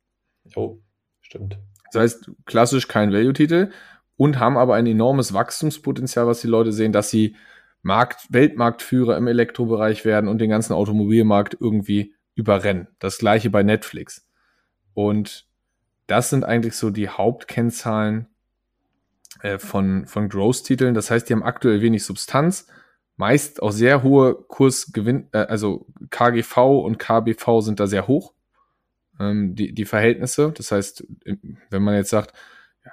Oh, stimmt. Das heißt, klassisch kein Value-Titel und haben aber ein enormes Wachstumspotenzial, was die Leute sehen, dass sie Markt, Weltmarktführer im Elektrobereich werden und den ganzen Automobilmarkt irgendwie überrennen. Das gleiche bei Netflix. Und das sind eigentlich so die Hauptkennzahlen, äh, von, von Growth-Titeln. Das heißt, die haben aktuell wenig Substanz, meist auch sehr hohe Kursgewinn, äh, also KGV und KBV sind da sehr hoch, ähm, die, die Verhältnisse. Das heißt, wenn man jetzt sagt,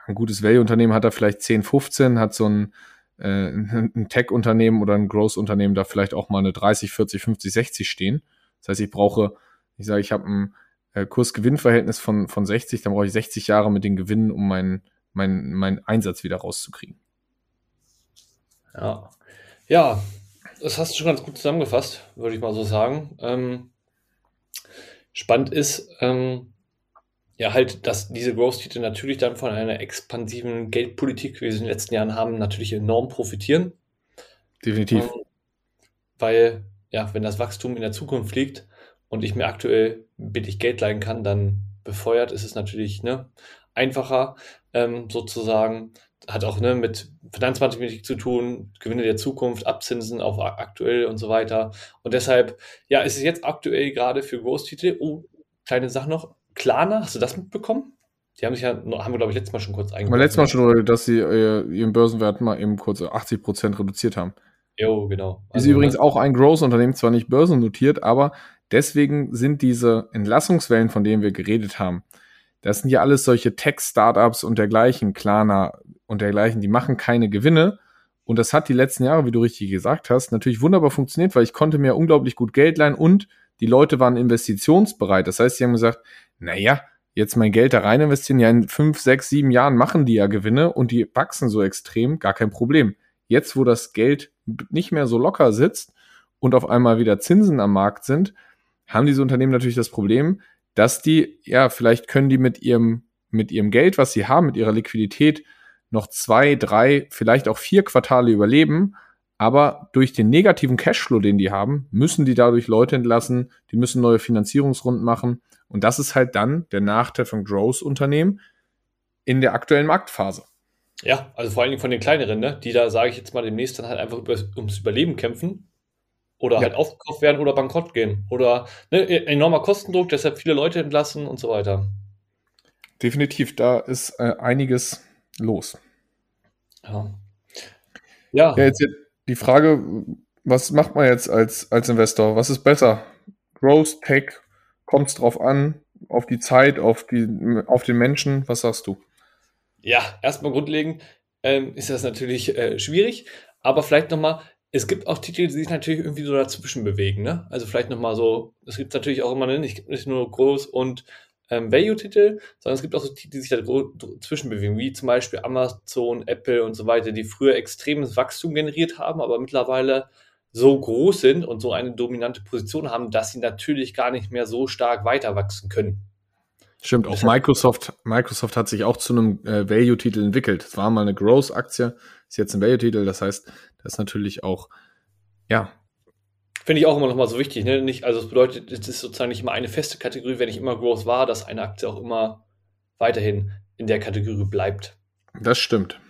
ein gutes Value-Unternehmen hat da vielleicht 10, 15, hat so ein, äh, ein Tech-Unternehmen oder ein Growth-Unternehmen da vielleicht auch mal eine 30, 40, 50, 60 stehen. Das heißt, ich brauche, ich sage, ich habe ein äh, Kurs-Gewinn-Verhältnis von, von 60, dann brauche ich 60 Jahre mit den Gewinnen, um meinen meinen mein Einsatz wieder rauszukriegen. Ja. Ja, das hast du schon ganz gut zusammengefasst, würde ich mal so sagen. Ähm, spannend ist, ähm, ja, halt, dass diese Growth-Titel natürlich dann von einer expansiven Geldpolitik, wie wir sie in den letzten Jahren haben, natürlich enorm profitieren. Definitiv. Ähm, weil, ja, wenn das Wachstum in der Zukunft liegt und ich mir aktuell billig Geld leihen kann, dann befeuert ist es natürlich ne, einfacher, ähm, sozusagen. Hat auch ne, mit Finanzmathematik zu tun, Gewinne der Zukunft, Abzinsen auf aktuell und so weiter. Und deshalb, ja, ist es jetzt aktuell gerade für Großtitel. Oh, kleine Sache noch. Klarna, hast du das mitbekommen? Die haben sich ja, haben wir glaube ich letztes Mal schon kurz eingebaut. letztes Mal schon, dass sie äh, ihren Börsenwert mal eben kurz 80 Prozent reduziert haben. Jo, genau. Ist also, übrigens ne? auch ein Growth-Unternehmen, zwar nicht börsennotiert, aber deswegen sind diese Entlassungswellen, von denen wir geredet haben, das sind ja alles solche Tech-Startups und dergleichen, Klarna und dergleichen, die machen keine Gewinne. Und das hat die letzten Jahre, wie du richtig gesagt hast, natürlich wunderbar funktioniert, weil ich konnte mir unglaublich gut Geld leihen und die Leute waren investitionsbereit. Das heißt, sie haben gesagt, naja, jetzt mein Geld da rein investieren, ja in fünf, sechs, sieben Jahren machen die ja Gewinne und die wachsen so extrem, gar kein Problem. Jetzt, wo das Geld nicht mehr so locker sitzt und auf einmal wieder Zinsen am Markt sind, haben diese Unternehmen natürlich das Problem, dass die, ja, vielleicht können die mit ihrem, mit ihrem Geld, was sie haben, mit ihrer Liquidität noch zwei, drei, vielleicht auch vier Quartale überleben. Aber durch den negativen Cashflow, den die haben, müssen die dadurch Leute entlassen, die müssen neue Finanzierungsrunden machen. Und das ist halt dann der Nachteil von Growth-Unternehmen in der aktuellen Marktphase. Ja, also vor allen Dingen von den kleineren, ne? die da, sage ich jetzt mal, demnächst dann halt einfach ums Überleben kämpfen oder ja. halt aufgekauft werden oder bankrott gehen. Oder ne, e-, enormer Kostendruck, deshalb viele Leute entlassen und so weiter. Definitiv, da ist äh, einiges los. Ja. Ja. ja jetzt die Frage, was macht man jetzt als, als Investor? Was ist besser? Growth, Tech, kommt es drauf an, auf die Zeit, auf, die, auf den Menschen? Was sagst du? Ja, erstmal grundlegend ähm, ist das natürlich äh, schwierig, aber vielleicht nochmal, es gibt auch Titel, die sich natürlich irgendwie so dazwischen bewegen. Ne? Also vielleicht nochmal so, es gibt natürlich auch immer nicht, nicht nur Groß- und ähm, Value-Titel, sondern es gibt auch so Titel, die sich dazwischen bewegen, wie zum Beispiel Amazon, Apple und so weiter, die früher extremes Wachstum generiert haben, aber mittlerweile so groß sind und so eine dominante Position haben, dass sie natürlich gar nicht mehr so stark weiter wachsen können. Stimmt, auch Microsoft, Microsoft hat sich auch zu einem äh, Value-Titel entwickelt. Es war mal eine Growth-Aktie, ist jetzt ein Value-Titel, das heißt, das ist natürlich auch, ja. Finde ich auch immer noch mal so wichtig, ne? Nicht, also es bedeutet, es ist sozusagen nicht immer eine feste Kategorie, wenn ich immer Growth war, dass eine Aktie auch immer weiterhin in der Kategorie bleibt. Das stimmt.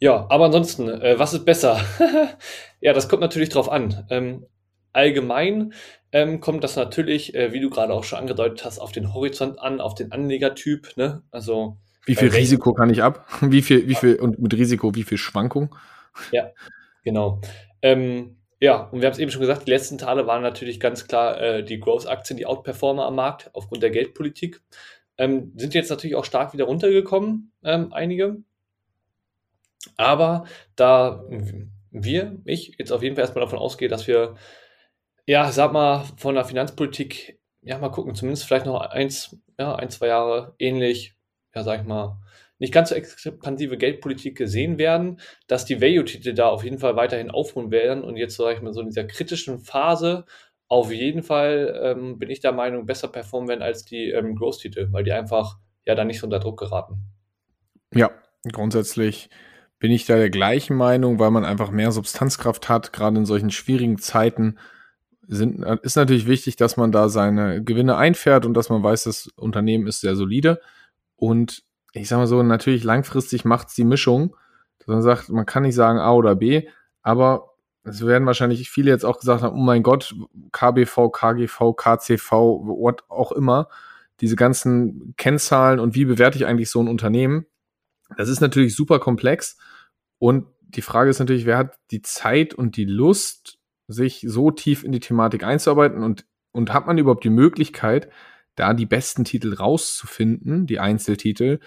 Ja, aber ansonsten, äh, was ist besser? ja, das kommt natürlich drauf an. Ähm, allgemein ähm, kommt das natürlich, äh, wie du gerade auch schon angedeutet hast, auf den Horizont an, auf den Anlegertyp. Ne? Also wie viel äh, Risiko kann ich ab? Wie viel, wie viel und mit Risiko, wie viel Schwankung? Ja, genau. Ähm, ja, und wir haben es eben schon gesagt, die letzten Tage waren natürlich ganz klar äh, die Growth-Aktien, die Outperformer am Markt aufgrund der Geldpolitik. Ähm, sind jetzt natürlich auch stark wieder runtergekommen, ähm, einige. Aber da wir, ich jetzt auf jeden Fall erstmal davon ausgehe, dass wir, ja, sag mal, von der Finanzpolitik, ja, mal gucken, zumindest vielleicht noch eins, ja, ein, zwei Jahre ähnlich, ja, sag ich mal, nicht ganz so expansive Geldpolitik gesehen werden, dass die Value-Titel da auf jeden Fall weiterhin aufruhen werden und jetzt, sage ich mal, so in dieser kritischen Phase auf jeden Fall ähm, bin ich der Meinung, besser performen werden als die ähm, Growth-Titel, weil die einfach ja dann nicht so unter Druck geraten. Ja, grundsätzlich bin ich da der gleichen Meinung, weil man einfach mehr Substanzkraft hat, gerade in solchen schwierigen Zeiten. Sind, ist natürlich wichtig, dass man da seine Gewinne einfährt und dass man weiß, das Unternehmen ist sehr solide. Und ich sag mal so, natürlich langfristig macht es die Mischung, dass man sagt, man kann nicht sagen A oder B, aber es werden wahrscheinlich viele jetzt auch gesagt haben, oh mein Gott, KBV, KGV, KCV, what auch immer, diese ganzen Kennzahlen und wie bewerte ich eigentlich so ein Unternehmen? Das ist natürlich super komplex und die Frage ist natürlich, wer hat die Zeit und die Lust, sich so tief in die Thematik einzuarbeiten und, und hat man überhaupt die Möglichkeit, da die besten Titel rauszufinden, die Einzeltitel?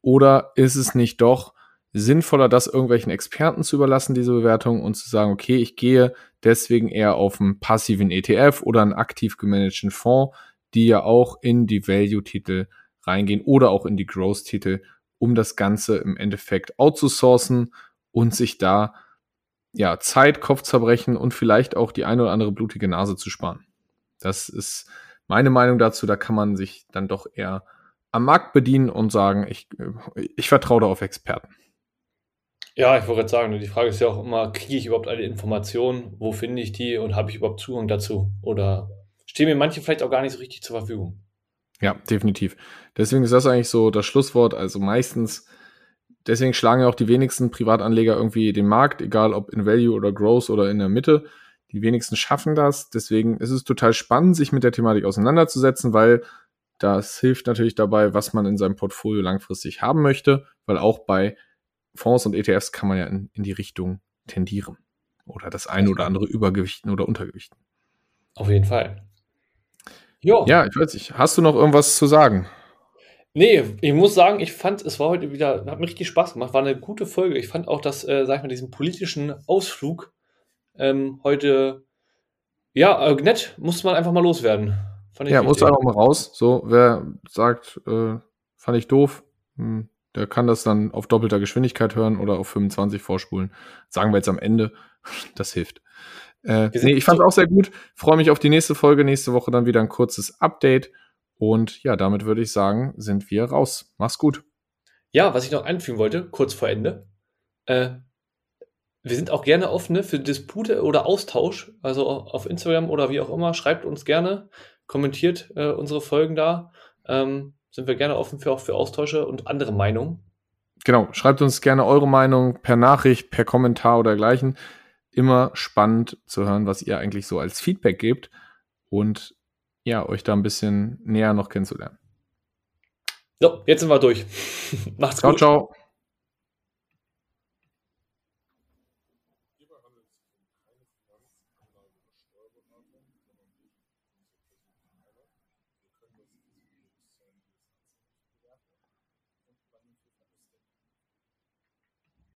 Oder ist es nicht doch sinnvoller, das irgendwelchen Experten zu überlassen, diese Bewertung, und zu sagen, okay, ich gehe deswegen eher auf einen passiven ETF oder einen aktiv gemanagten Fonds, die ja auch in die Value-Titel reingehen oder auch in die Growth-Titel, um das Ganze im Endeffekt outzusourcen und sich da ja Zeit, Kopfzerbrechen und vielleicht auch die eine oder andere blutige Nase zu sparen. Das ist meine Meinung dazu, da kann man sich dann doch eher am Markt bedienen und sagen, ich, ich vertraue da auf Experten. Ja, ich wollte gerade sagen, die Frage ist ja auch immer, kriege ich überhaupt alle Informationen? Wo finde ich die und habe ich überhaupt Zugang dazu? Oder stehen mir manche vielleicht auch gar nicht so richtig zur Verfügung? Ja, definitiv. Deswegen ist das eigentlich so das Schlusswort. Also meistens, deswegen schlagen ja auch die wenigsten Privatanleger irgendwie den Markt, egal ob in Value oder Growth oder in der Mitte. Die wenigsten schaffen das. Deswegen ist es total spannend, sich mit der Thematik auseinanderzusetzen, weil das hilft natürlich dabei, was man in seinem Portfolio langfristig haben möchte, weil auch bei Fonds und ETFs kann man ja in, in die Richtung tendieren. oder das eine oder andere Übergewichten oder Untergewichten. Auf jeden Fall. Jo. Ja, ich weiß nicht. Hast du noch irgendwas zu sagen? Nee, ich muss sagen, ich fand, es war heute wieder, hat mir richtig Spaß gemacht, war eine gute Folge. Ich fand auch, dass, äh, sag ich mal, diesen politischen Ausflug ähm, heute, ja, äh, nett, musste man einfach mal loswerden. ja, musste einfach mal raus. So, wer sagt, äh, fand ich doof, hm, der kann das dann auf doppelter Geschwindigkeit hören oder auf 25 vorspulen. Sagen wir jetzt am Ende. Das hilft. Äh, nee, ich fand es auch sehr gut. Freue mich auf die nächste Folge. Nächste Woche dann wieder ein kurzes Update. Und ja, damit würde ich sagen, sind wir raus. Mach's gut. Ja, was ich noch einfügen wollte, kurz vor Ende. Äh, wir sind auch gerne offen für Dispute oder Austausch. Also auf Instagram oder wie auch immer. Schreibt uns gerne, kommentiert äh, unsere Folgen da. Ähm, sind wir gerne offen für auch für Austausche und andere Meinungen. Genau, schreibt uns gerne eure Meinung per Nachricht, per Kommentar oder dergleichen. Immer spannend zu hören, was ihr eigentlich so als Feedback gebt und ja, euch da ein bisschen näher noch kennenzulernen. So, jetzt sind wir durch. Macht's ciao, gut. Ciao, ciao.